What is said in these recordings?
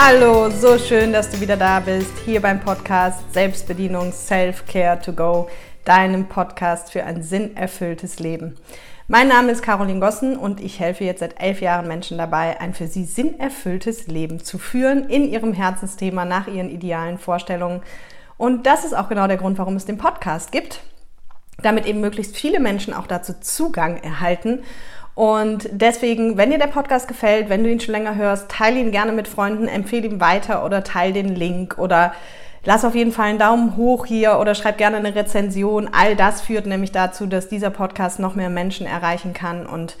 Hallo, so schön, dass du wieder da bist, hier beim Podcast Selbstbedienung Self-Care to Go, deinem Podcast für ein sinnerfülltes Leben. Mein Name ist Caroline Gossen und ich helfe jetzt seit elf Jahren Menschen dabei, ein für sie sinnerfülltes Leben zu führen in ihrem Herzensthema nach ihren idealen Vorstellungen. Und das ist auch genau der Grund, warum es den Podcast gibt, damit eben möglichst viele Menschen auch dazu Zugang erhalten und deswegen, wenn dir der Podcast gefällt, wenn du ihn schon länger hörst, teile ihn gerne mit Freunden, empfehle ihn weiter oder teile den Link oder lass auf jeden Fall einen Daumen hoch hier oder schreib gerne eine Rezension. All das führt nämlich dazu, dass dieser Podcast noch mehr Menschen erreichen kann und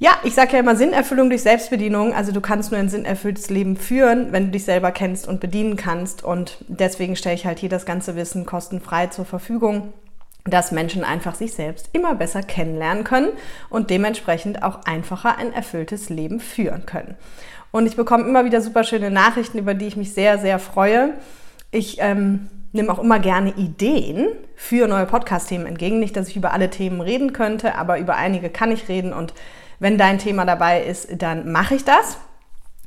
ja, ich sage ja immer Sinnerfüllung durch Selbstbedienung. Also du kannst nur ein sinnerfülltes Leben führen, wenn du dich selber kennst und bedienen kannst. Und deswegen stelle ich halt hier das ganze Wissen kostenfrei zur Verfügung dass Menschen einfach sich selbst immer besser kennenlernen können und dementsprechend auch einfacher ein erfülltes Leben führen können. Und ich bekomme immer wieder super schöne Nachrichten, über die ich mich sehr, sehr freue. Ich ähm, nehme auch immer gerne Ideen für neue Podcast-Themen entgegen. Nicht, dass ich über alle Themen reden könnte, aber über einige kann ich reden. Und wenn dein Thema dabei ist, dann mache ich das.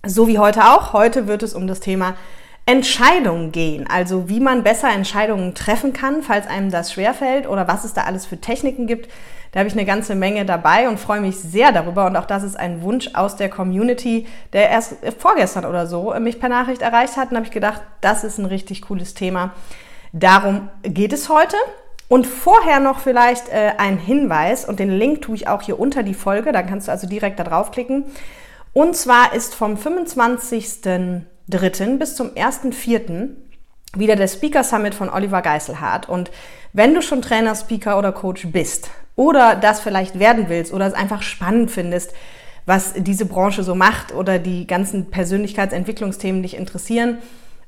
So wie heute auch. Heute wird es um das Thema Entscheidungen gehen, also wie man besser Entscheidungen treffen kann, falls einem das schwerfällt oder was es da alles für Techniken gibt. Da habe ich eine ganze Menge dabei und freue mich sehr darüber. Und auch das ist ein Wunsch aus der Community, der erst vorgestern oder so mich per Nachricht erreicht hat. Und habe ich gedacht, das ist ein richtig cooles Thema. Darum geht es heute. Und vorher noch vielleicht äh, ein Hinweis und den Link tue ich auch hier unter die Folge, dann kannst du also direkt da draufklicken. Und zwar ist vom 25. 3. bis zum 1.4. wieder der Speaker Summit von Oliver Geiselhardt. Und wenn du schon Trainer, Speaker oder Coach bist oder das vielleicht werden willst oder es einfach spannend findest, was diese Branche so macht oder die ganzen Persönlichkeitsentwicklungsthemen dich interessieren,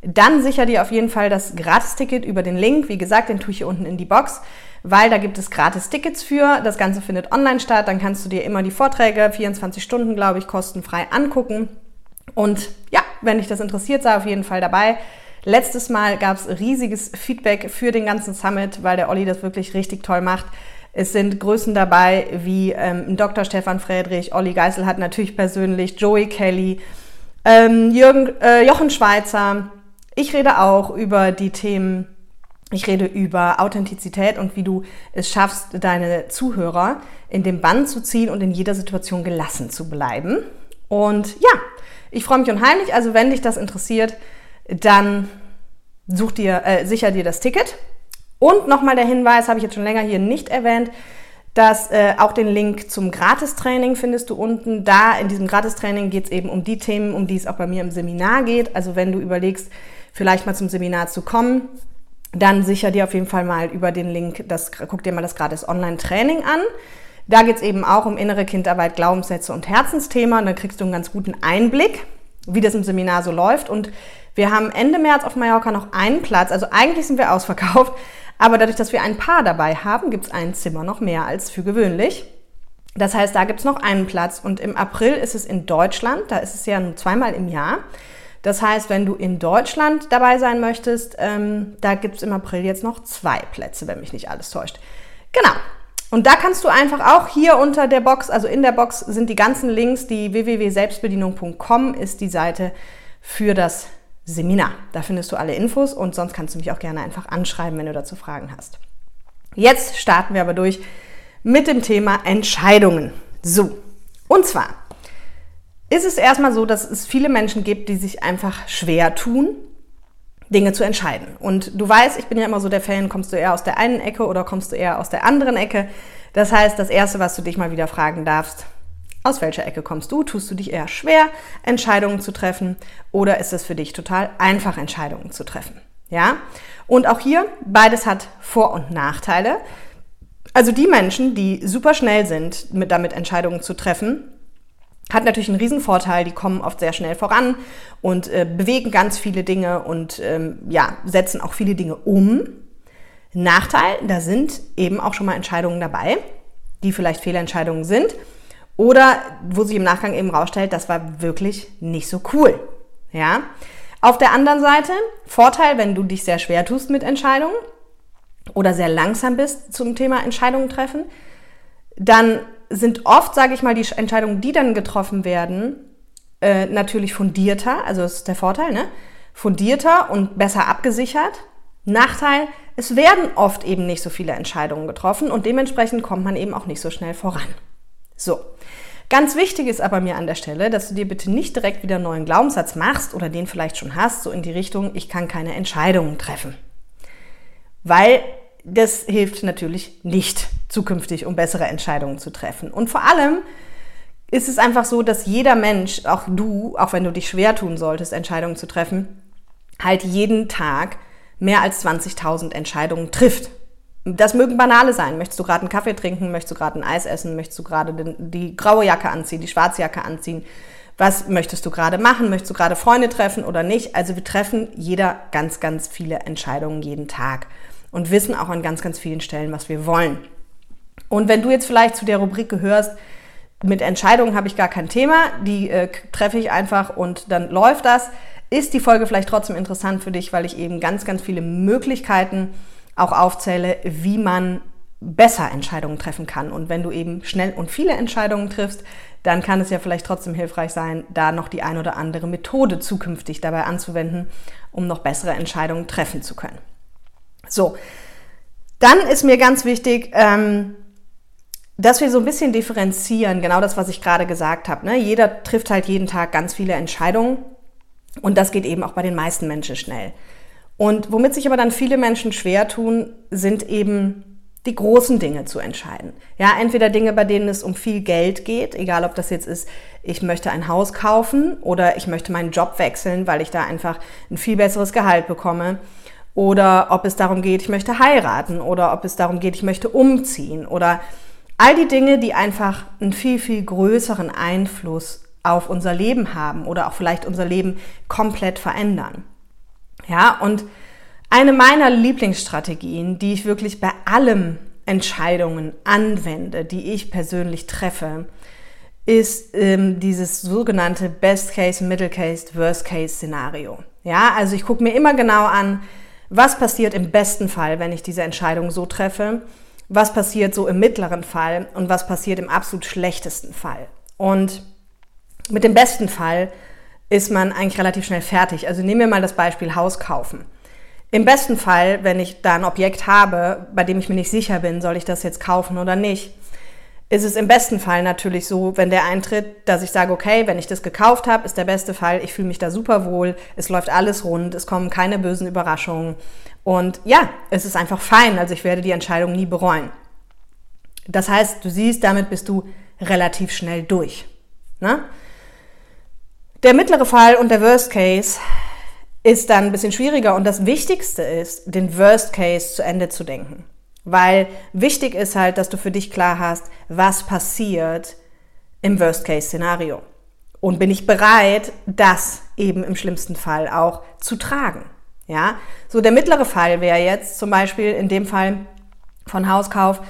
dann sicher dir auf jeden Fall das Gratis-Ticket über den Link. Wie gesagt, den tue ich hier unten in die Box, weil da gibt es Gratis-Tickets für. Das Ganze findet online statt. Dann kannst du dir immer die Vorträge, 24 Stunden, glaube ich, kostenfrei angucken. Und ja, wenn dich das interessiert, sei auf jeden Fall dabei. Letztes Mal gab es riesiges Feedback für den ganzen Summit, weil der Olli das wirklich richtig toll macht. Es sind Größen dabei wie ähm, Dr. Stefan Friedrich, Olli Geisel hat natürlich persönlich, Joey Kelly, ähm, Jürgen, äh, Jochen Schweizer. Ich rede auch über die Themen, ich rede über Authentizität und wie du es schaffst, deine Zuhörer in den Bann zu ziehen und in jeder Situation gelassen zu bleiben. Und ja, ich freue mich unheimlich. Also wenn dich das interessiert, dann such dir, äh, sicher dir das Ticket. Und nochmal der Hinweis, habe ich jetzt schon länger hier nicht erwähnt, dass äh, auch den Link zum Gratistraining findest du unten. Da in diesem Gratistraining geht es eben um die Themen, um die es auch bei mir im Seminar geht. Also wenn du überlegst, vielleicht mal zum Seminar zu kommen, dann sicher dir auf jeden Fall mal über den Link, das, guck dir mal das gratis Online-Training an. Da geht es eben auch um innere Kindarbeit, Glaubenssätze und Herzensthema. Und dann kriegst du einen ganz guten Einblick, wie das im Seminar so läuft. Und wir haben Ende März auf Mallorca noch einen Platz. Also eigentlich sind wir ausverkauft. Aber dadurch, dass wir ein Paar dabei haben, gibt es ein Zimmer noch mehr als für gewöhnlich. Das heißt, da gibt es noch einen Platz. Und im April ist es in Deutschland. Da ist es ja nur zweimal im Jahr. Das heißt, wenn du in Deutschland dabei sein möchtest, ähm, da gibt es im April jetzt noch zwei Plätze, wenn mich nicht alles täuscht. Genau. Und da kannst du einfach auch hier unter der Box, also in der Box sind die ganzen Links, die www.selbstbedienung.com ist die Seite für das Seminar. Da findest du alle Infos und sonst kannst du mich auch gerne einfach anschreiben, wenn du dazu Fragen hast. Jetzt starten wir aber durch mit dem Thema Entscheidungen. So, und zwar ist es erstmal so, dass es viele Menschen gibt, die sich einfach schwer tun, Dinge zu entscheiden. Und du weißt, ich bin ja immer so der Fan, kommst du eher aus der einen Ecke oder kommst du eher aus der anderen Ecke? Das heißt, das Erste, was du dich mal wieder fragen darfst, aus welcher Ecke kommst du? Tust du dich eher schwer, Entscheidungen zu treffen oder ist es für dich total einfach, Entscheidungen zu treffen? Ja? Und auch hier, beides hat Vor- und Nachteile. Also die Menschen, die super schnell sind, mit damit Entscheidungen zu treffen, hat natürlich einen Riesenvorteil, die kommen oft sehr schnell voran und äh, bewegen ganz viele Dinge und ähm, ja, setzen auch viele Dinge um. Nachteil, da sind eben auch schon mal Entscheidungen dabei, die vielleicht Fehlentscheidungen sind oder wo sich im Nachgang eben rausstellt, das war wirklich nicht so cool. Ja? Auf der anderen Seite, Vorteil, wenn du dich sehr schwer tust mit Entscheidungen oder sehr langsam bist zum Thema Entscheidungen treffen, dann sind oft, sage ich mal, die Entscheidungen, die dann getroffen werden, äh, natürlich fundierter, also das ist der Vorteil, ne? Fundierter und besser abgesichert. Nachteil, es werden oft eben nicht so viele Entscheidungen getroffen und dementsprechend kommt man eben auch nicht so schnell voran. So. Ganz wichtig ist aber mir an der Stelle, dass du dir bitte nicht direkt wieder einen neuen Glaubenssatz machst oder den vielleicht schon hast, so in die Richtung, ich kann keine Entscheidungen treffen. Weil das hilft natürlich nicht zukünftig, um bessere Entscheidungen zu treffen. Und vor allem ist es einfach so, dass jeder Mensch, auch du, auch wenn du dich schwer tun solltest, Entscheidungen zu treffen, halt jeden Tag mehr als 20.000 Entscheidungen trifft. Das mögen banale sein. Möchtest du gerade einen Kaffee trinken? Möchtest du gerade ein Eis essen? Möchtest du gerade die graue Jacke anziehen, die schwarze Jacke anziehen? Was möchtest du gerade machen? Möchtest du gerade Freunde treffen oder nicht? Also wir treffen jeder ganz, ganz viele Entscheidungen jeden Tag und wissen auch an ganz, ganz vielen Stellen, was wir wollen. Und wenn du jetzt vielleicht zu der Rubrik gehörst, mit Entscheidungen habe ich gar kein Thema, die äh, treffe ich einfach und dann läuft das, ist die Folge vielleicht trotzdem interessant für dich, weil ich eben ganz, ganz viele Möglichkeiten auch aufzähle, wie man besser Entscheidungen treffen kann. Und wenn du eben schnell und viele Entscheidungen triffst, dann kann es ja vielleicht trotzdem hilfreich sein, da noch die ein oder andere Methode zukünftig dabei anzuwenden, um noch bessere Entscheidungen treffen zu können. So, dann ist mir ganz wichtig, ähm, dass wir so ein bisschen differenzieren, genau das, was ich gerade gesagt habe. Ne? Jeder trifft halt jeden Tag ganz viele Entscheidungen und das geht eben auch bei den meisten Menschen schnell. Und womit sich aber dann viele Menschen schwer tun, sind eben die großen Dinge zu entscheiden. Ja, entweder Dinge, bei denen es um viel Geld geht, egal ob das jetzt ist, ich möchte ein Haus kaufen oder ich möchte meinen Job wechseln, weil ich da einfach ein viel besseres Gehalt bekomme. Oder ob es darum geht, ich möchte heiraten oder ob es darum geht, ich möchte umziehen oder All die Dinge, die einfach einen viel, viel größeren Einfluss auf unser Leben haben oder auch vielleicht unser Leben komplett verändern. Ja, und eine meiner Lieblingsstrategien, die ich wirklich bei allem Entscheidungen anwende, die ich persönlich treffe, ist ähm, dieses sogenannte Best Case, Middle Case, Worst Case Szenario. Ja, also ich gucke mir immer genau an, was passiert im besten Fall, wenn ich diese Entscheidung so treffe was passiert so im mittleren Fall und was passiert im absolut schlechtesten Fall. Und mit dem besten Fall ist man eigentlich relativ schnell fertig. Also nehmen wir mal das Beispiel Haus kaufen. Im besten Fall, wenn ich da ein Objekt habe, bei dem ich mir nicht sicher bin, soll ich das jetzt kaufen oder nicht, ist es im besten Fall natürlich so, wenn der eintritt, dass ich sage, okay, wenn ich das gekauft habe, ist der beste Fall, ich fühle mich da super wohl, es läuft alles rund, es kommen keine bösen Überraschungen und ja, es ist einfach fein, also ich werde die Entscheidung nie bereuen. Das heißt, du siehst, damit bist du relativ schnell durch. Ne? Der mittlere Fall und der Worst Case ist dann ein bisschen schwieriger und das Wichtigste ist, den Worst Case zu Ende zu denken. Weil wichtig ist halt, dass du für dich klar hast, was passiert im Worst-Case-Szenario. Und bin ich bereit, das eben im schlimmsten Fall auch zu tragen. Ja, so der mittlere Fall wäre jetzt zum Beispiel in dem Fall von Hauskauf,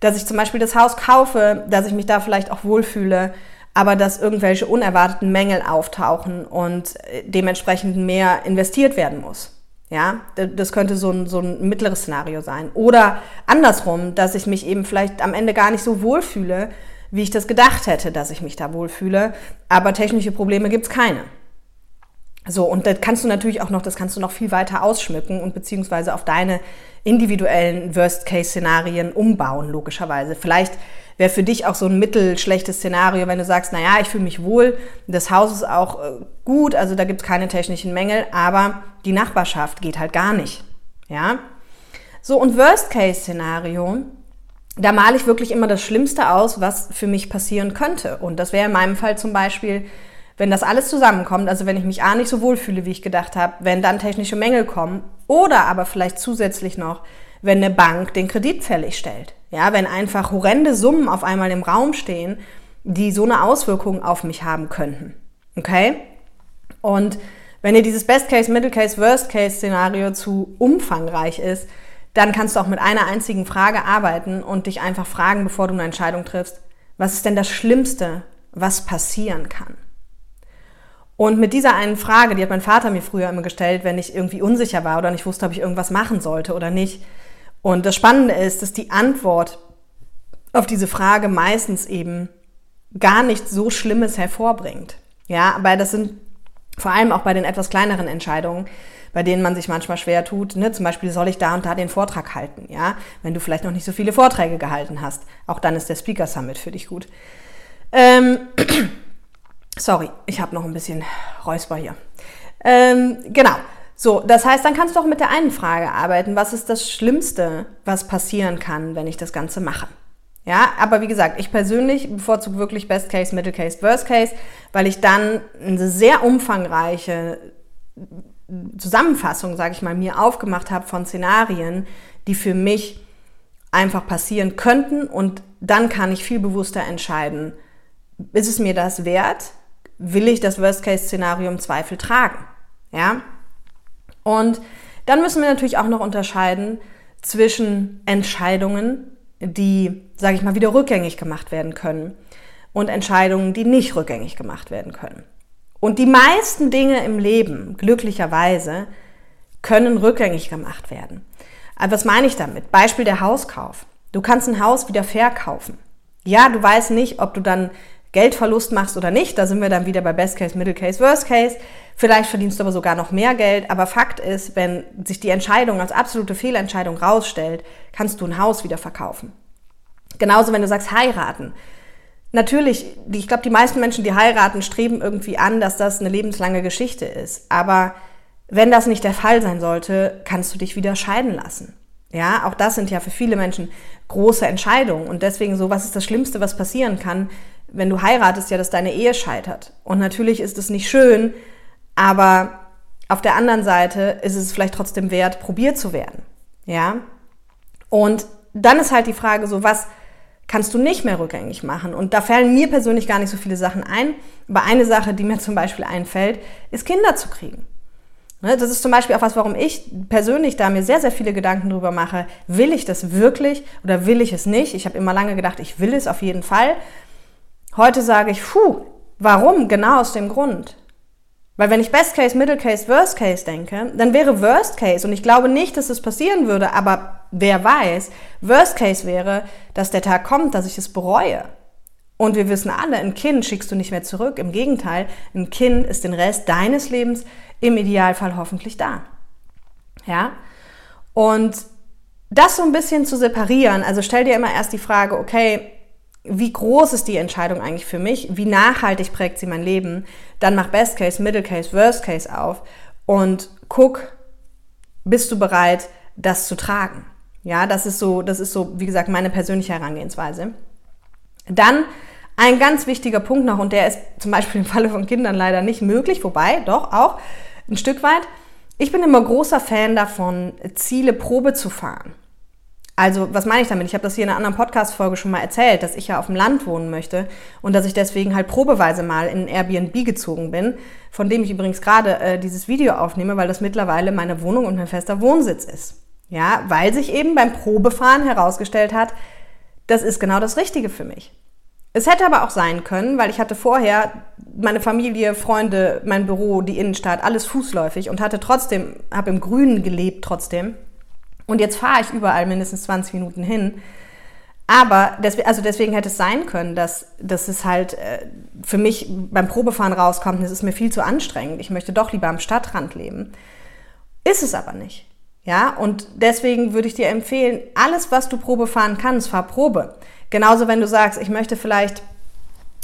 dass ich zum Beispiel das Haus kaufe, dass ich mich da vielleicht auch wohlfühle, aber dass irgendwelche unerwarteten Mängel auftauchen und dementsprechend mehr investiert werden muss. Ja, das könnte so ein, so ein mittleres Szenario sein. Oder andersrum, dass ich mich eben vielleicht am Ende gar nicht so wohlfühle, wie ich das gedacht hätte, dass ich mich da wohlfühle. Aber technische Probleme gibt's keine. So, und das kannst du natürlich auch noch, das kannst du noch viel weiter ausschmücken und beziehungsweise auf deine individuellen Worst-Case-Szenarien umbauen, logischerweise. Vielleicht wäre für dich auch so ein mittelschlechtes Szenario, wenn du sagst, naja, ich fühle mich wohl, das Haus ist auch äh, gut, also da gibt es keine technischen Mängel, aber die Nachbarschaft geht halt gar nicht. Ja? So, und Worst-Case-Szenario, da male ich wirklich immer das Schlimmste aus, was für mich passieren könnte. Und das wäre in meinem Fall zum Beispiel, wenn das alles zusammenkommt, also wenn ich mich A nicht so wohl fühle, wie ich gedacht habe, wenn dann technische Mängel kommen oder aber vielleicht zusätzlich noch, wenn eine Bank den Kredit fällig stellt. Ja, wenn einfach horrende Summen auf einmal im Raum stehen, die so eine Auswirkung auf mich haben könnten. Okay? Und wenn dir dieses Best Case, Middle Case, Worst Case Szenario zu umfangreich ist, dann kannst du auch mit einer einzigen Frage arbeiten und dich einfach fragen, bevor du eine Entscheidung triffst, was ist denn das Schlimmste, was passieren kann? Und mit dieser einen Frage, die hat mein Vater mir früher immer gestellt, wenn ich irgendwie unsicher war oder nicht wusste, ob ich irgendwas machen sollte oder nicht. Und das Spannende ist, dass die Antwort auf diese Frage meistens eben gar nichts so Schlimmes hervorbringt. Ja, aber das sind vor allem auch bei den etwas kleineren Entscheidungen, bei denen man sich manchmal schwer tut. Ne? Zum Beispiel soll ich da und da den Vortrag halten, ja? Wenn du vielleicht noch nicht so viele Vorträge gehalten hast. Auch dann ist der Speaker Summit für dich gut. Ähm, sorry, ich habe noch ein bisschen Räusper hier. Ähm, genau. So, das heißt, dann kannst du auch mit der einen Frage arbeiten. Was ist das Schlimmste, was passieren kann, wenn ich das Ganze mache? Ja, aber wie gesagt, ich persönlich bevorzuge wirklich Best Case, Middle Case, Worst Case, weil ich dann eine sehr umfangreiche Zusammenfassung, sage ich mal, mir aufgemacht habe von Szenarien, die für mich einfach passieren könnten und dann kann ich viel bewusster entscheiden, ist es mir das wert? Will ich das Worst-Case-Szenario im Zweifel tragen? Ja? Und dann müssen wir natürlich auch noch unterscheiden zwischen Entscheidungen, die, sage ich mal, wieder rückgängig gemacht werden können und Entscheidungen, die nicht rückgängig gemacht werden können. Und die meisten Dinge im Leben, glücklicherweise, können rückgängig gemacht werden. Aber was meine ich damit? Beispiel der Hauskauf. Du kannst ein Haus wieder verkaufen. Ja, du weißt nicht, ob du dann Geldverlust machst oder nicht. Da sind wir dann wieder bei Best Case, Middle Case, Worst Case. Vielleicht verdienst du aber sogar noch mehr Geld. Aber Fakt ist, wenn sich die Entscheidung als absolute Fehlentscheidung rausstellt, kannst du ein Haus wieder verkaufen. Genauso, wenn du sagst, heiraten. Natürlich, ich glaube, die meisten Menschen, die heiraten, streben irgendwie an, dass das eine lebenslange Geschichte ist. Aber wenn das nicht der Fall sein sollte, kannst du dich wieder scheiden lassen. Ja, auch das sind ja für viele Menschen große Entscheidungen. Und deswegen so, was ist das Schlimmste, was passieren kann, wenn du heiratest, ja, dass deine Ehe scheitert. Und natürlich ist es nicht schön, aber auf der anderen Seite ist es vielleicht trotzdem wert, probiert zu werden. Ja. Und dann ist halt die Frage so, was, kannst du nicht mehr rückgängig machen. Und da fallen mir persönlich gar nicht so viele Sachen ein. Aber eine Sache, die mir zum Beispiel einfällt, ist Kinder zu kriegen. Ne, das ist zum Beispiel auch was, warum ich persönlich da mir sehr, sehr viele Gedanken drüber mache. Will ich das wirklich oder will ich es nicht? Ich habe immer lange gedacht, ich will es auf jeden Fall. Heute sage ich, puh, warum? Genau aus dem Grund. Weil wenn ich Best Case, Middle Case, Worst Case denke, dann wäre Worst Case, und ich glaube nicht, dass es passieren würde, aber wer weiß, Worst Case wäre, dass der Tag kommt, dass ich es bereue. Und wir wissen alle, ein Kind schickst du nicht mehr zurück. Im Gegenteil, ein Kind ist den Rest deines Lebens im Idealfall hoffentlich da. Ja? Und das so ein bisschen zu separieren, also stell dir immer erst die Frage, okay, wie groß ist die Entscheidung eigentlich für mich? Wie nachhaltig prägt sie mein Leben? Dann mach Best Case, Middle Case, Worst Case auf und guck, bist du bereit, das zu tragen? Ja, das ist so, das ist so, wie gesagt, meine persönliche Herangehensweise. Dann ein ganz wichtiger Punkt noch, und der ist zum Beispiel im Falle von Kindern leider nicht möglich, wobei doch auch ein Stück weit. Ich bin immer großer Fan davon, Ziele Probe zu fahren. Also, was meine ich damit? Ich habe das hier in einer anderen Podcast-Folge schon mal erzählt, dass ich ja auf dem Land wohnen möchte und dass ich deswegen halt probeweise mal in ein Airbnb gezogen bin, von dem ich übrigens gerade äh, dieses Video aufnehme, weil das mittlerweile meine Wohnung und mein fester Wohnsitz ist. Ja, weil sich eben beim Probefahren herausgestellt hat, das ist genau das Richtige für mich. Es hätte aber auch sein können, weil ich hatte vorher meine Familie, Freunde, mein Büro, die Innenstadt, alles fußläufig und hatte trotzdem, habe im Grünen gelebt trotzdem und jetzt fahre ich überall mindestens 20 Minuten hin. Aber deswegen, also deswegen hätte es sein können, dass, dass es halt äh, für mich beim Probefahren rauskommt, es ist mir viel zu anstrengend. Ich möchte doch lieber am Stadtrand leben. Ist es aber nicht. Ja, und deswegen würde ich dir empfehlen, alles, was du Probe fahren kannst, fahr Probe. Genauso, wenn du sagst, ich möchte vielleicht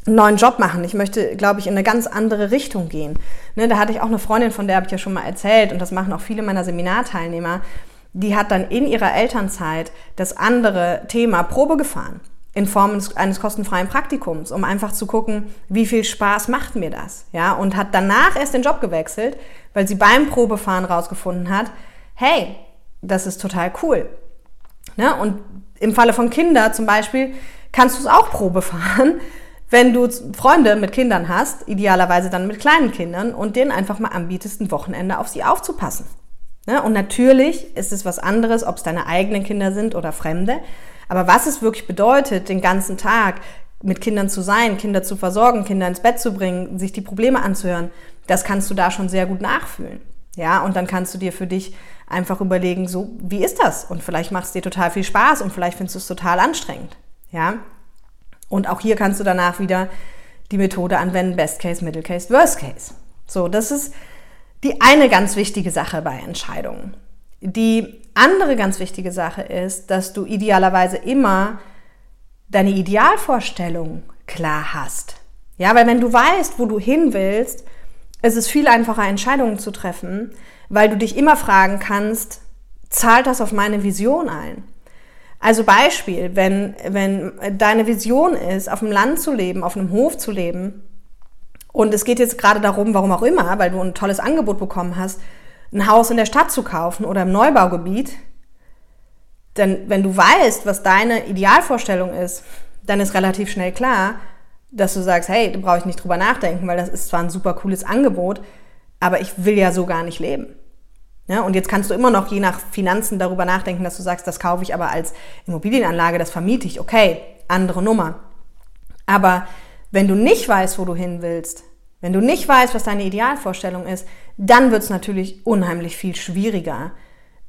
einen neuen Job machen. Ich möchte, glaube ich, in eine ganz andere Richtung gehen. Ne, da hatte ich auch eine Freundin, von der habe ich ja schon mal erzählt, und das machen auch viele meiner Seminarteilnehmer die hat dann in ihrer Elternzeit das andere Thema Probe gefahren in Form eines kostenfreien Praktikums, um einfach zu gucken, wie viel Spaß macht mir das, ja, und hat danach erst den Job gewechselt, weil sie beim Probefahren rausgefunden hat, hey, das ist total cool. Ne? Und im Falle von Kindern zum Beispiel kannst du es auch Probe fahren, wenn du Freunde mit Kindern hast, idealerweise dann mit kleinen Kindern und denen einfach mal anbietest, ein Wochenende auf sie aufzupassen. Ne? Und natürlich ist es was anderes, ob es deine eigenen Kinder sind oder Fremde. Aber was es wirklich bedeutet, den ganzen Tag mit Kindern zu sein, Kinder zu versorgen, Kinder ins Bett zu bringen, sich die Probleme anzuhören, das kannst du da schon sehr gut nachfühlen. Ja, und dann kannst du dir für dich einfach überlegen, so, wie ist das? Und vielleicht macht es dir total viel Spaß und vielleicht findest du es total anstrengend. Ja. Und auch hier kannst du danach wieder die Methode anwenden, Best Case, Middle Case, Worst Case. So, das ist die eine ganz wichtige Sache bei Entscheidungen. Die andere ganz wichtige Sache ist, dass du idealerweise immer deine Idealvorstellung klar hast. Ja, weil wenn du weißt, wo du hin willst, ist es viel einfacher, Entscheidungen zu treffen, weil du dich immer fragen kannst, zahlt das auf meine Vision ein? Also Beispiel, wenn, wenn deine Vision ist, auf dem Land zu leben, auf einem Hof zu leben, und es geht jetzt gerade darum, warum auch immer, weil du ein tolles Angebot bekommen hast, ein Haus in der Stadt zu kaufen oder im Neubaugebiet, denn wenn du weißt, was deine Idealvorstellung ist, dann ist relativ schnell klar, dass du sagst, hey, da brauche ich nicht drüber nachdenken, weil das ist zwar ein super cooles Angebot, aber ich will ja so gar nicht leben. Ja, und jetzt kannst du immer noch je nach Finanzen darüber nachdenken, dass du sagst, das kaufe ich aber als Immobilienanlage, das vermiete ich. Okay, andere Nummer. Aber wenn du nicht weißt, wo du hin willst, wenn du nicht weißt, was deine Idealvorstellung ist, dann wird es natürlich unheimlich viel schwieriger,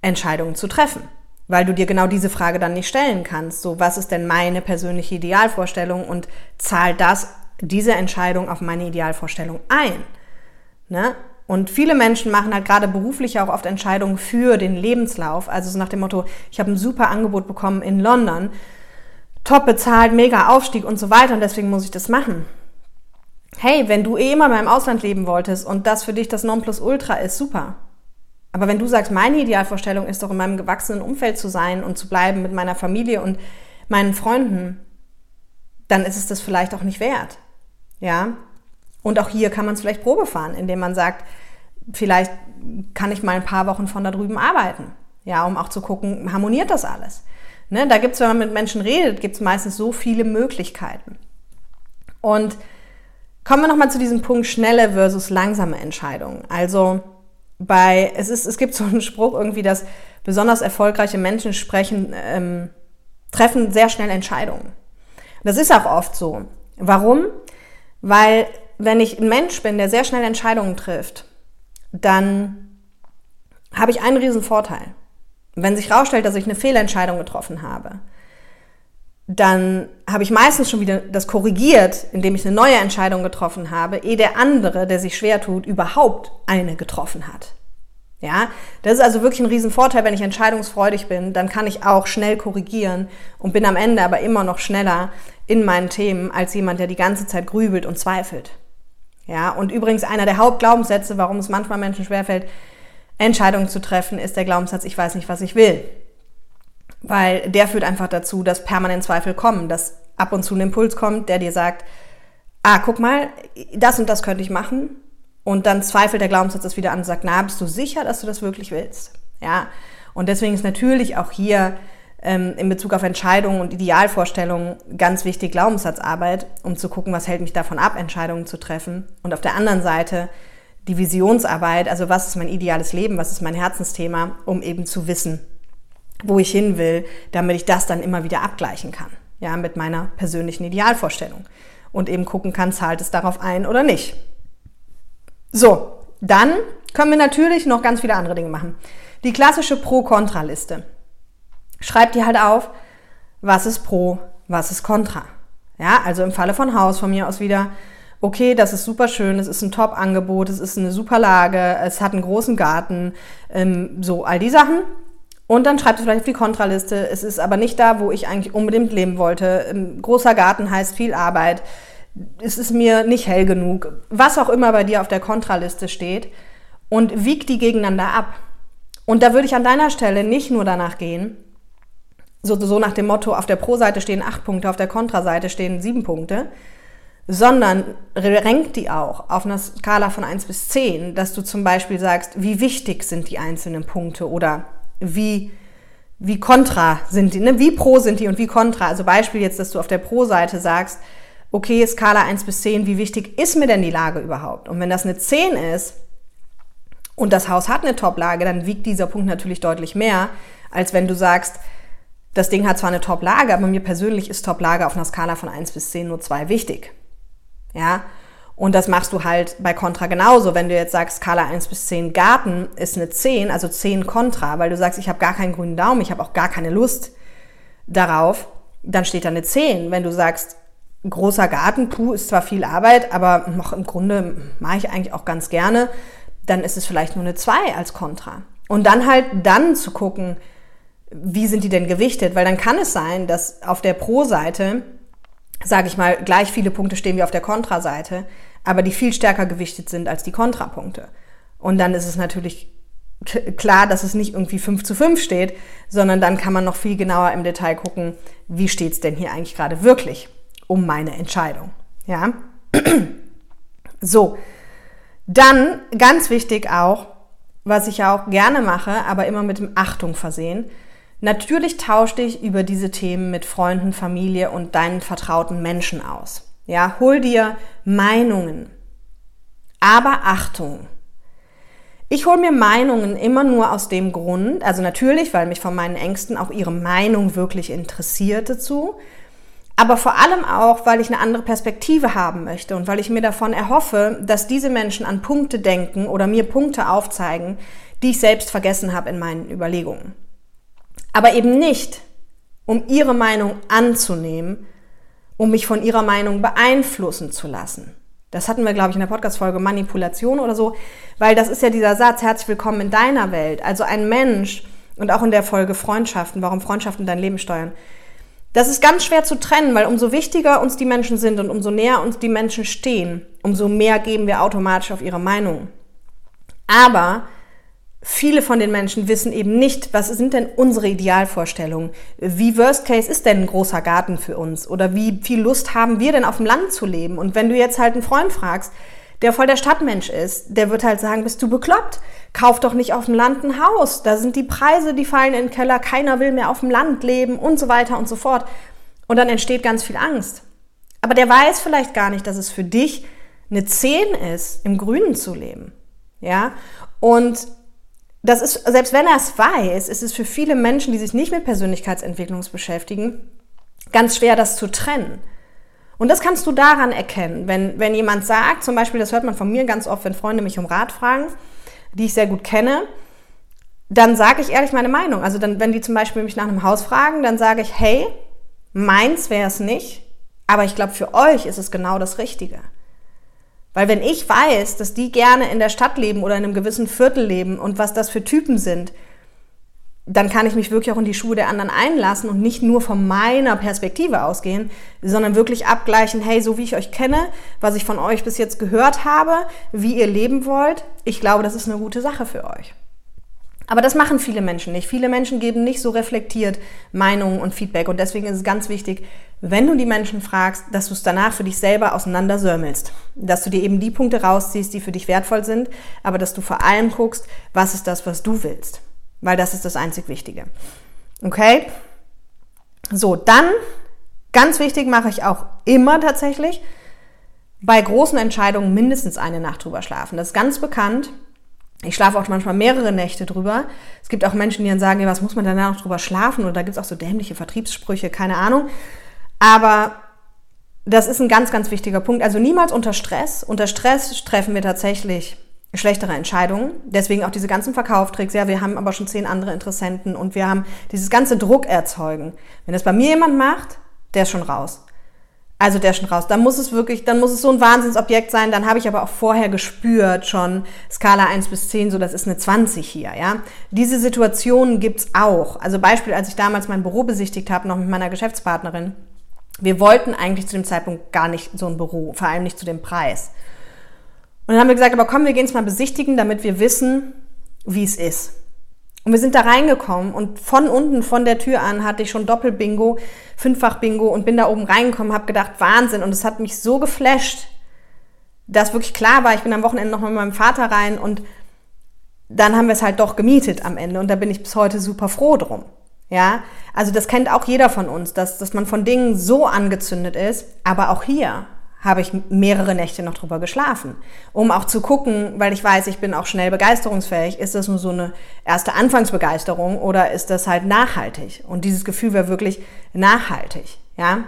Entscheidungen zu treffen. Weil du dir genau diese Frage dann nicht stellen kannst. So, was ist denn meine persönliche Idealvorstellung und zahlt das, diese Entscheidung auf meine Idealvorstellung ein? Ne? Und viele Menschen machen halt gerade beruflich auch oft Entscheidungen für den Lebenslauf. Also so nach dem Motto, ich habe ein super Angebot bekommen in London top bezahlt, mega Aufstieg und so weiter und deswegen muss ich das machen. Hey, wenn du eh immer mal im Ausland leben wolltest und das für dich das Nonplusultra ist, super. Aber wenn du sagst, meine Idealvorstellung ist doch in meinem gewachsenen Umfeld zu sein und zu bleiben mit meiner Familie und meinen Freunden, dann ist es das vielleicht auch nicht wert. Ja? Und auch hier kann man es vielleicht Probe fahren, indem man sagt, vielleicht kann ich mal ein paar Wochen von da drüben arbeiten. Ja, um auch zu gucken, harmoniert das alles? Ne, da gibt es, wenn man mit Menschen redet, gibt es meistens so viele Möglichkeiten. Und kommen wir nochmal zu diesem Punkt schnelle versus langsame Entscheidungen. Also bei, es, ist, es gibt so einen Spruch irgendwie, dass besonders erfolgreiche Menschen sprechen, ähm, treffen sehr schnell Entscheidungen. Das ist auch oft so. Warum? Weil wenn ich ein Mensch bin, der sehr schnell Entscheidungen trifft, dann habe ich einen riesen Vorteil. Wenn sich herausstellt, dass ich eine Fehlentscheidung getroffen habe, dann habe ich meistens schon wieder das korrigiert, indem ich eine neue Entscheidung getroffen habe, ehe der andere, der sich schwer tut, überhaupt eine getroffen hat. Ja, das ist also wirklich ein Riesenvorteil, wenn ich entscheidungsfreudig bin, dann kann ich auch schnell korrigieren und bin am Ende aber immer noch schneller in meinen Themen als jemand, der die ganze Zeit grübelt und zweifelt. Ja, und übrigens einer der Hauptglaubenssätze, warum es manchmal Menschen schwerfällt, Entscheidungen zu treffen, ist der Glaubenssatz, ich weiß nicht, was ich will. Weil der führt einfach dazu, dass permanent Zweifel kommen, dass ab und zu ein Impuls kommt, der dir sagt, ah, guck mal, das und das könnte ich machen. Und dann zweifelt der Glaubenssatz das wieder an und sagt, na, bist du sicher, dass du das wirklich willst? Ja. Und deswegen ist natürlich auch hier ähm, in Bezug auf Entscheidungen und Idealvorstellungen ganz wichtig Glaubenssatzarbeit, um zu gucken, was hält mich davon ab, Entscheidungen zu treffen. Und auf der anderen Seite die Visionsarbeit, also was ist mein ideales Leben, was ist mein Herzensthema, um eben zu wissen, wo ich hin will, damit ich das dann immer wieder abgleichen kann, ja, mit meiner persönlichen Idealvorstellung und eben gucken kann, zahlt es darauf ein oder nicht. So, dann können wir natürlich noch ganz viele andere Dinge machen. Die klassische Pro-Kontra-Liste. Schreibt die halt auf, was ist Pro, was ist Contra. Ja, also im Falle von Haus von mir aus wieder, okay, das ist super schön, es ist ein Top-Angebot, es ist eine super Lage, es hat einen großen Garten, ähm, so all die Sachen. Und dann schreibt es vielleicht auf die Kontraliste, es ist aber nicht da, wo ich eigentlich unbedingt leben wollte. Ein großer Garten heißt viel Arbeit, es ist mir nicht hell genug, was auch immer bei dir auf der Kontraliste steht und wiegt die gegeneinander ab. Und da würde ich an deiner Stelle nicht nur danach gehen, so, so nach dem Motto, auf der Pro-Seite stehen acht Punkte, auf der Kontra-Seite stehen sieben Punkte, sondern renkt die auch auf einer Skala von 1 bis 10, dass du zum Beispiel sagst, wie wichtig sind die einzelnen Punkte oder wie, wie kontra sind die, ne? wie pro sind die und wie kontra. Also Beispiel jetzt, dass du auf der Pro-Seite sagst, okay, Skala 1 bis 10, wie wichtig ist mir denn die Lage überhaupt? Und wenn das eine 10 ist und das Haus hat eine Top-Lage, dann wiegt dieser Punkt natürlich deutlich mehr, als wenn du sagst, das Ding hat zwar eine Top-Lage, aber mir persönlich ist Top-Lage auf einer Skala von 1 bis 10 nur 2 wichtig. Ja. Und das machst du halt bei Contra genauso. Wenn du jetzt sagst, Skala 1 bis 10 Garten ist eine 10, also 10 Contra, weil du sagst, ich habe gar keinen grünen Daumen, ich habe auch gar keine Lust darauf, dann steht da eine 10. Wenn du sagst, großer Garten, puh, ist zwar viel Arbeit, aber noch im Grunde mache ich eigentlich auch ganz gerne, dann ist es vielleicht nur eine 2 als Kontra. Und dann halt dann zu gucken, wie sind die denn gewichtet? Weil dann kann es sein, dass auf der Pro-Seite, sage ich mal, gleich viele Punkte stehen wie auf der Kontra-Seite, aber die viel stärker gewichtet sind als die Kontrapunkte. Und dann ist es natürlich klar, dass es nicht irgendwie 5 zu 5 steht, sondern dann kann man noch viel genauer im Detail gucken, wie steht es denn hier eigentlich gerade wirklich um meine Entscheidung. Ja? So, dann ganz wichtig auch, was ich ja auch gerne mache, aber immer mit dem Achtung versehen. Natürlich tausch dich über diese Themen mit Freunden, Familie und deinen vertrauten Menschen aus. Ja, hol dir Meinungen. Aber Achtung. Ich hole mir Meinungen immer nur aus dem Grund, also natürlich, weil mich von meinen Ängsten auch ihre Meinung wirklich interessiert dazu, aber vor allem auch, weil ich eine andere Perspektive haben möchte und weil ich mir davon erhoffe, dass diese Menschen an Punkte denken oder mir Punkte aufzeigen, die ich selbst vergessen habe in meinen Überlegungen. Aber eben nicht, um ihre Meinung anzunehmen, um mich von ihrer Meinung beeinflussen zu lassen. Das hatten wir, glaube ich, in der Podcast-Folge Manipulation oder so, weil das ist ja dieser Satz, herzlich willkommen in deiner Welt. Also ein Mensch und auch in der Folge Freundschaften, warum Freundschaften dein Leben steuern. Das ist ganz schwer zu trennen, weil umso wichtiger uns die Menschen sind und umso näher uns die Menschen stehen, umso mehr geben wir automatisch auf ihre Meinung. Aber viele von den Menschen wissen eben nicht, was sind denn unsere Idealvorstellungen? Wie worst case ist denn ein großer Garten für uns? Oder wie viel Lust haben wir denn auf dem Land zu leben? Und wenn du jetzt halt einen Freund fragst, der voll der Stadtmensch ist, der wird halt sagen, bist du bekloppt? Kauf doch nicht auf dem Land ein Haus. Da sind die Preise, die fallen in den Keller, keiner will mehr auf dem Land leben und so weiter und so fort. Und dann entsteht ganz viel Angst. Aber der weiß vielleicht gar nicht, dass es für dich eine 10 ist, im Grünen zu leben. Ja? Und das ist, selbst wenn er es weiß, ist es für viele Menschen, die sich nicht mit Persönlichkeitsentwicklung beschäftigen, ganz schwer, das zu trennen. Und das kannst du daran erkennen, wenn, wenn jemand sagt, zum Beispiel, das hört man von mir ganz oft, wenn Freunde mich um Rat fragen, die ich sehr gut kenne, dann sage ich ehrlich meine Meinung. Also dann, wenn die zum Beispiel mich nach einem Haus fragen, dann sage ich, hey, meins wäre es nicht, aber ich glaube, für euch ist es genau das Richtige. Weil wenn ich weiß, dass die gerne in der Stadt leben oder in einem gewissen Viertel leben und was das für Typen sind, dann kann ich mich wirklich auch in die Schuhe der anderen einlassen und nicht nur von meiner Perspektive ausgehen, sondern wirklich abgleichen, hey, so wie ich euch kenne, was ich von euch bis jetzt gehört habe, wie ihr leben wollt, ich glaube, das ist eine gute Sache für euch. Aber das machen viele Menschen nicht. Viele Menschen geben nicht so reflektiert Meinungen und Feedback. Und deswegen ist es ganz wichtig, wenn du die Menschen fragst, dass du es danach für dich selber auseinandersörmelst. Dass du dir eben die Punkte rausziehst, die für dich wertvoll sind, aber dass du vor allem guckst, was ist das, was du willst weil das ist das einzig Wichtige. Okay? So, dann, ganz wichtig, mache ich auch immer tatsächlich bei großen Entscheidungen mindestens eine Nacht drüber schlafen. Das ist ganz bekannt. Ich schlafe auch manchmal mehrere Nächte drüber. Es gibt auch Menschen, die dann sagen, ja, was muss man danach noch drüber schlafen? Oder da gibt es auch so dämliche Vertriebssprüche, keine Ahnung. Aber das ist ein ganz, ganz wichtiger Punkt. Also niemals unter Stress. Unter Stress treffen wir tatsächlich schlechtere Entscheidungen. Deswegen auch diese ganzen Verkauftricks. Ja, wir haben aber schon zehn andere Interessenten und wir haben dieses ganze Druck erzeugen. Wenn das bei mir jemand macht, der ist schon raus. Also der ist schon raus. Dann muss es wirklich, dann muss es so ein Wahnsinnsobjekt sein. Dann habe ich aber auch vorher gespürt schon Skala 1 bis 10, so das ist eine 20 hier, ja. Diese Situationen gibt's auch. Also Beispiel, als ich damals mein Büro besichtigt habe, noch mit meiner Geschäftspartnerin. Wir wollten eigentlich zu dem Zeitpunkt gar nicht so ein Büro, vor allem nicht zu dem Preis. Und dann haben wir gesagt, aber komm, wir gehen es mal besichtigen, damit wir wissen, wie es ist. Und wir sind da reingekommen und von unten, von der Tür an, hatte ich schon Doppelbingo, Fünffach-Bingo und bin da oben reingekommen, habe gedacht, Wahnsinn. Und es hat mich so geflasht, dass wirklich klar war, ich bin am Wochenende noch mit meinem Vater rein und dann haben wir es halt doch gemietet am Ende und da bin ich bis heute super froh drum. Ja, also das kennt auch jeder von uns, dass, dass man von Dingen so angezündet ist, aber auch hier, habe ich mehrere Nächte noch drüber geschlafen, um auch zu gucken, weil ich weiß, ich bin auch schnell begeisterungsfähig, ist das nur so eine erste Anfangsbegeisterung oder ist das halt nachhaltig? Und dieses Gefühl wäre wirklich nachhaltig, ja?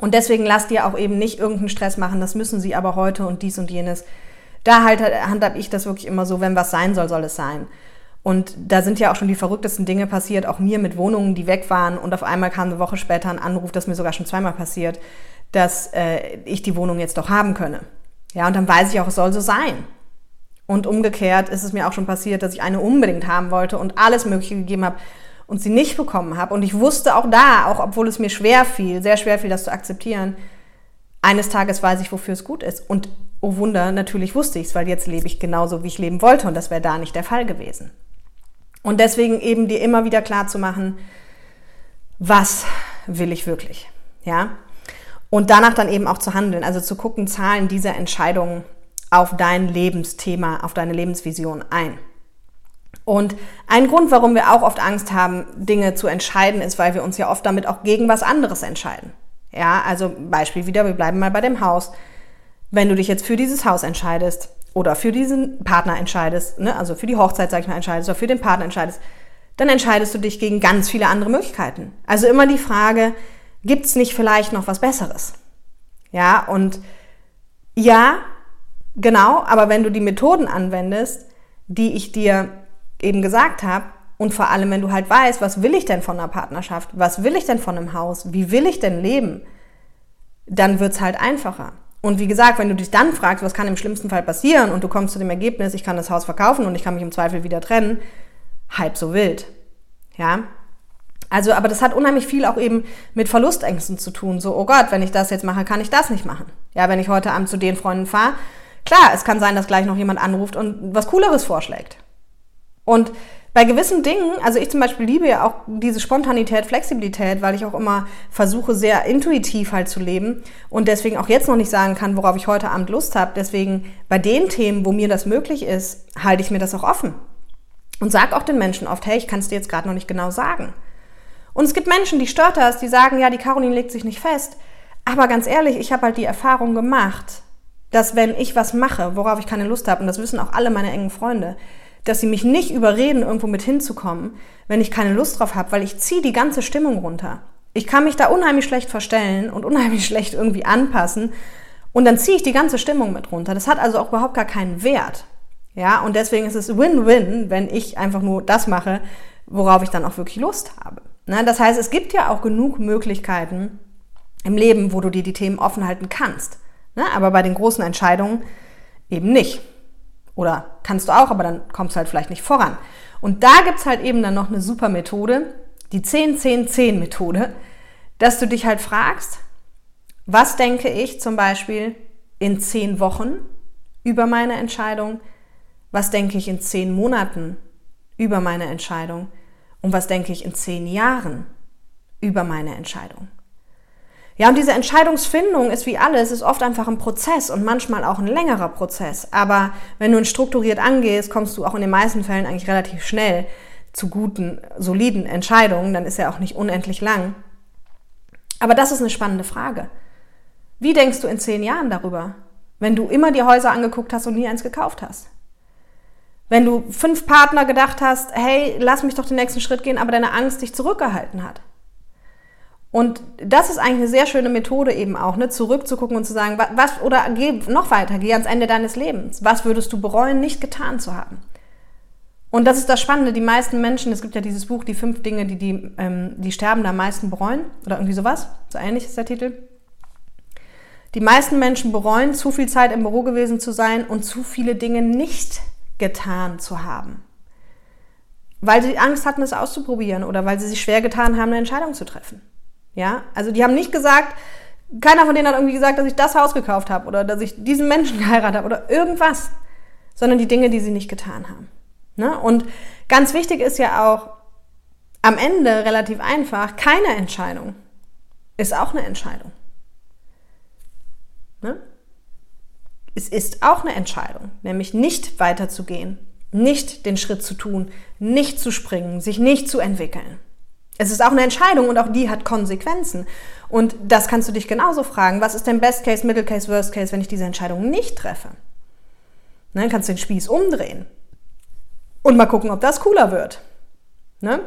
Und deswegen lasst ihr auch eben nicht irgendeinen Stress machen, das müssen sie aber heute und dies und jenes. Da halt handhab ich das wirklich immer so, wenn was sein soll, soll es sein. Und da sind ja auch schon die verrücktesten Dinge passiert, auch mir mit Wohnungen, die weg waren und auf einmal kam eine Woche später ein Anruf, das mir sogar schon zweimal passiert, dass äh, ich die Wohnung jetzt doch haben könne. Ja, und dann weiß ich auch, es soll so sein. Und umgekehrt ist es mir auch schon passiert, dass ich eine unbedingt haben wollte und alles Mögliche gegeben habe und sie nicht bekommen habe. Und ich wusste auch da, auch obwohl es mir schwer fiel, sehr schwer fiel, das zu akzeptieren, eines Tages weiß ich, wofür es gut ist. Und oh Wunder, natürlich wusste ich es, weil jetzt lebe ich genauso, wie ich leben wollte und das wäre da nicht der Fall gewesen. Und deswegen eben dir immer wieder klar zu machen, was will ich wirklich? Ja? Und danach dann eben auch zu handeln, also zu gucken, zahlen diese Entscheidungen auf dein Lebensthema, auf deine Lebensvision ein. Und ein Grund, warum wir auch oft Angst haben, Dinge zu entscheiden, ist, weil wir uns ja oft damit auch gegen was anderes entscheiden. Ja, also Beispiel wieder, wir bleiben mal bei dem Haus. Wenn du dich jetzt für dieses Haus entscheidest oder für diesen Partner entscheidest, ne, also für die Hochzeit, sag ich mal, entscheidest oder für den Partner entscheidest, dann entscheidest du dich gegen ganz viele andere Möglichkeiten. Also immer die Frage, gibt es nicht vielleicht noch was Besseres? Ja, und ja, genau, aber wenn du die Methoden anwendest, die ich dir eben gesagt habe, und vor allem, wenn du halt weißt, was will ich denn von einer Partnerschaft, was will ich denn von einem Haus, wie will ich denn leben, dann wird es halt einfacher. Und wie gesagt, wenn du dich dann fragst, was kann im schlimmsten Fall passieren und du kommst zu dem Ergebnis, ich kann das Haus verkaufen und ich kann mich im Zweifel wieder trennen, halb so wild. Ja? Also, aber das hat unheimlich viel auch eben mit Verlustängsten zu tun. So, oh Gott, wenn ich das jetzt mache, kann ich das nicht machen. Ja, wenn ich heute Abend zu den Freunden fahre, klar, es kann sein, dass gleich noch jemand anruft und was Cooleres vorschlägt. Und bei gewissen Dingen, also ich zum Beispiel liebe ja auch diese Spontanität, Flexibilität, weil ich auch immer versuche, sehr intuitiv halt zu leben und deswegen auch jetzt noch nicht sagen kann, worauf ich heute Abend Lust habe. Deswegen bei den Themen, wo mir das möglich ist, halte ich mir das auch offen. Und sag auch den Menschen oft, hey, ich kann es dir jetzt gerade noch nicht genau sagen. Und es gibt Menschen, die stört das, die sagen, ja, die Caroline legt sich nicht fest. Aber ganz ehrlich, ich habe halt die Erfahrung gemacht, dass wenn ich was mache, worauf ich keine Lust habe, und das wissen auch alle meine engen Freunde, dass sie mich nicht überreden, irgendwo mit hinzukommen, wenn ich keine Lust drauf habe, weil ich ziehe die ganze Stimmung runter. Ich kann mich da unheimlich schlecht verstellen und unheimlich schlecht irgendwie anpassen und dann ziehe ich die ganze Stimmung mit runter. Das hat also auch überhaupt gar keinen Wert. Ja, und deswegen ist es Win-Win, wenn ich einfach nur das mache, worauf ich dann auch wirklich Lust habe. Ne? Das heißt, es gibt ja auch genug Möglichkeiten im Leben, wo du dir die Themen offen halten kannst. Ne? Aber bei den großen Entscheidungen eben nicht. Oder kannst du auch, aber dann kommst du halt vielleicht nicht voran. Und da gibt's halt eben dann noch eine super Methode, die 10-10-10-Methode, dass du dich halt fragst, was denke ich zum Beispiel in zehn Wochen über meine Entscheidung? Was denke ich in zehn Monaten über meine Entscheidung? Und was denke ich in zehn Jahren über meine Entscheidung? Ja, und diese Entscheidungsfindung ist wie alles, ist oft einfach ein Prozess und manchmal auch ein längerer Prozess. Aber wenn du ihn strukturiert angehst, kommst du auch in den meisten Fällen eigentlich relativ schnell zu guten, soliden Entscheidungen. Dann ist er auch nicht unendlich lang. Aber das ist eine spannende Frage. Wie denkst du in zehn Jahren darüber, wenn du immer die Häuser angeguckt hast und nie eins gekauft hast? Wenn du fünf Partner gedacht hast, hey, lass mich doch den nächsten Schritt gehen, aber deine Angst dich zurückgehalten hat? Und das ist eigentlich eine sehr schöne Methode eben auch, ne, zurückzugucken und zu sagen, was, oder geh noch weiter, geh ans Ende deines Lebens. Was würdest du bereuen, nicht getan zu haben? Und das ist das Spannende, die meisten Menschen, es gibt ja dieses Buch, die fünf Dinge, die die, ähm, die Sterbenden am meisten bereuen, oder irgendwie sowas, so ähnlich ist der Titel. Die meisten Menschen bereuen, zu viel Zeit im Büro gewesen zu sein und zu viele Dinge nicht getan zu haben. Weil sie Angst hatten, es auszuprobieren oder weil sie sich schwer getan haben, eine Entscheidung zu treffen. Ja, also die haben nicht gesagt, keiner von denen hat irgendwie gesagt, dass ich das Haus gekauft habe oder dass ich diesen Menschen geheiratet habe oder irgendwas, sondern die Dinge, die sie nicht getan haben. Ne? Und ganz wichtig ist ja auch am Ende relativ einfach, keine Entscheidung ist auch eine Entscheidung. Ne? Es ist auch eine Entscheidung, nämlich nicht weiterzugehen, nicht den Schritt zu tun, nicht zu springen, sich nicht zu entwickeln. Es ist auch eine Entscheidung und auch die hat Konsequenzen. Und das kannst du dich genauso fragen. Was ist denn Best Case, Middle Case, Worst Case, wenn ich diese Entscheidung nicht treffe? Ne, dann kannst du den Spieß umdrehen und mal gucken, ob das cooler wird. Ne?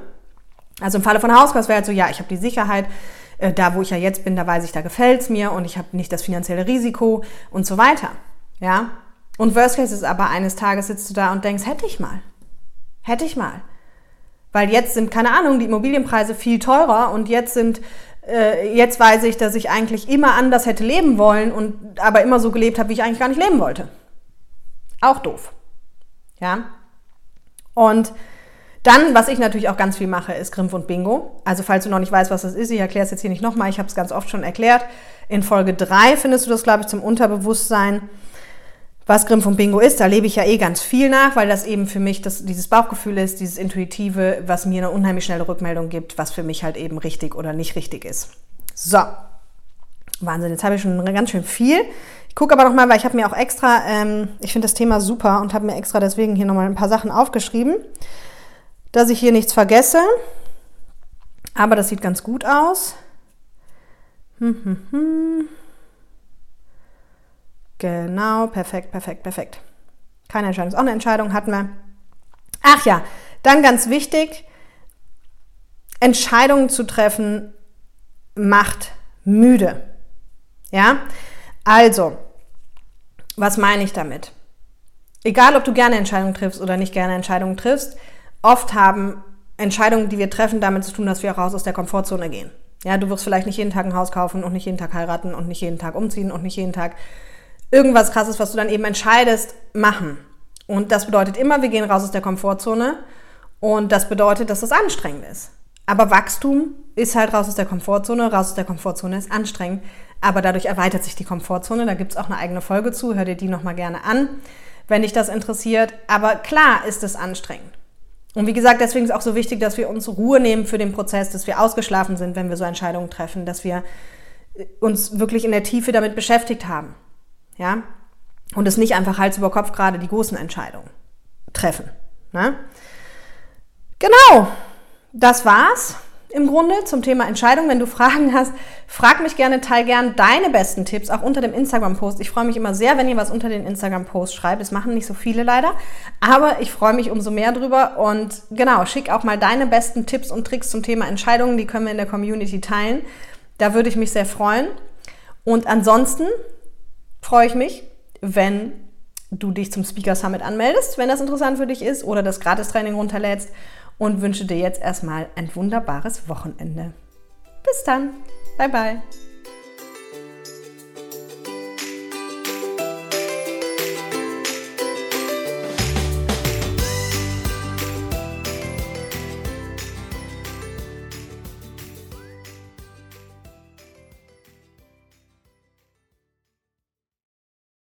Also im Falle von Hauskauf wäre halt so, ja, ich habe die Sicherheit, äh, da wo ich ja jetzt bin, da weiß ich, da gefällt es mir und ich habe nicht das finanzielle Risiko und so weiter. Ja? Und Worst Case ist aber, eines Tages sitzt du da und denkst, hätte ich mal. Hätte ich mal. Weil jetzt sind, keine Ahnung, die Immobilienpreise viel teurer und jetzt sind äh, jetzt weiß ich, dass ich eigentlich immer anders hätte leben wollen und aber immer so gelebt habe, wie ich eigentlich gar nicht leben wollte. Auch doof. Ja. Und dann, was ich natürlich auch ganz viel mache, ist Grimpf und Bingo. Also falls du noch nicht weißt, was das ist, ich erkläre es jetzt hier nicht nochmal, ich habe es ganz oft schon erklärt. In Folge 3 findest du das, glaube ich, zum Unterbewusstsein, was Grimpf und Bingo ist. Da lebe ich ja eh ganz viel nach, weil das eben für mich das, dieses Bauchgefühl ist, dieses Intuitive, was mir eine unheimlich schnelle Rückmeldung gibt, was für mich halt eben richtig oder nicht richtig ist. So, Wahnsinn, jetzt habe ich schon ganz schön viel. Ich gucke aber nochmal, weil ich habe mir auch extra, ähm, ich finde das Thema super und habe mir extra deswegen hier nochmal ein paar Sachen aufgeschrieben, dass ich hier nichts vergesse. Aber das sieht ganz gut aus. Hm, hm, hm. Genau, perfekt, perfekt, perfekt. Keine Entscheidung ist auch eine Entscheidung, hatten wir. Ach ja, dann ganz wichtig, Entscheidungen zu treffen macht müde. Ja, also, was meine ich damit? Egal, ob du gerne Entscheidungen triffst oder nicht gerne Entscheidungen triffst, oft haben Entscheidungen, die wir treffen, damit zu tun, dass wir raus aus der Komfortzone gehen. Ja, du wirst vielleicht nicht jeden Tag ein Haus kaufen und nicht jeden Tag heiraten und nicht jeden Tag umziehen und nicht jeden Tag irgendwas krasses, was du dann eben entscheidest, machen. Und das bedeutet immer, wir gehen raus aus der Komfortzone und das bedeutet, dass es das anstrengend ist. Aber Wachstum ist halt raus aus der Komfortzone, raus aus der Komfortzone ist anstrengend, aber dadurch erweitert sich die Komfortzone. Da gibt es auch eine eigene Folge zu, hör dir die nochmal gerne an, wenn dich das interessiert. Aber klar ist es anstrengend. Und wie gesagt, deswegen ist auch so wichtig, dass wir uns Ruhe nehmen für den Prozess, dass wir ausgeschlafen sind, wenn wir so Entscheidungen treffen, dass wir uns wirklich in der Tiefe damit beschäftigt haben. Ja? Und es nicht einfach Hals über Kopf gerade die großen Entscheidungen treffen. Ne? Genau, das war's im Grunde zum Thema Entscheidung. Wenn du Fragen hast, frag mich gerne, teil gern deine besten Tipps, auch unter dem Instagram-Post. Ich freue mich immer sehr, wenn ihr was unter den Instagram-Post schreibt. Das machen nicht so viele leider, aber ich freue mich umso mehr drüber. Und genau, schick auch mal deine besten Tipps und Tricks zum Thema Entscheidungen. Die können wir in der Community teilen. Da würde ich mich sehr freuen. Und ansonsten freue ich mich, wenn du dich zum Speaker Summit anmeldest, wenn das interessant für dich ist, oder das Gratis-Training runterlädst und wünsche dir jetzt erstmal ein wunderbares Wochenende. Bis dann. Bye bye.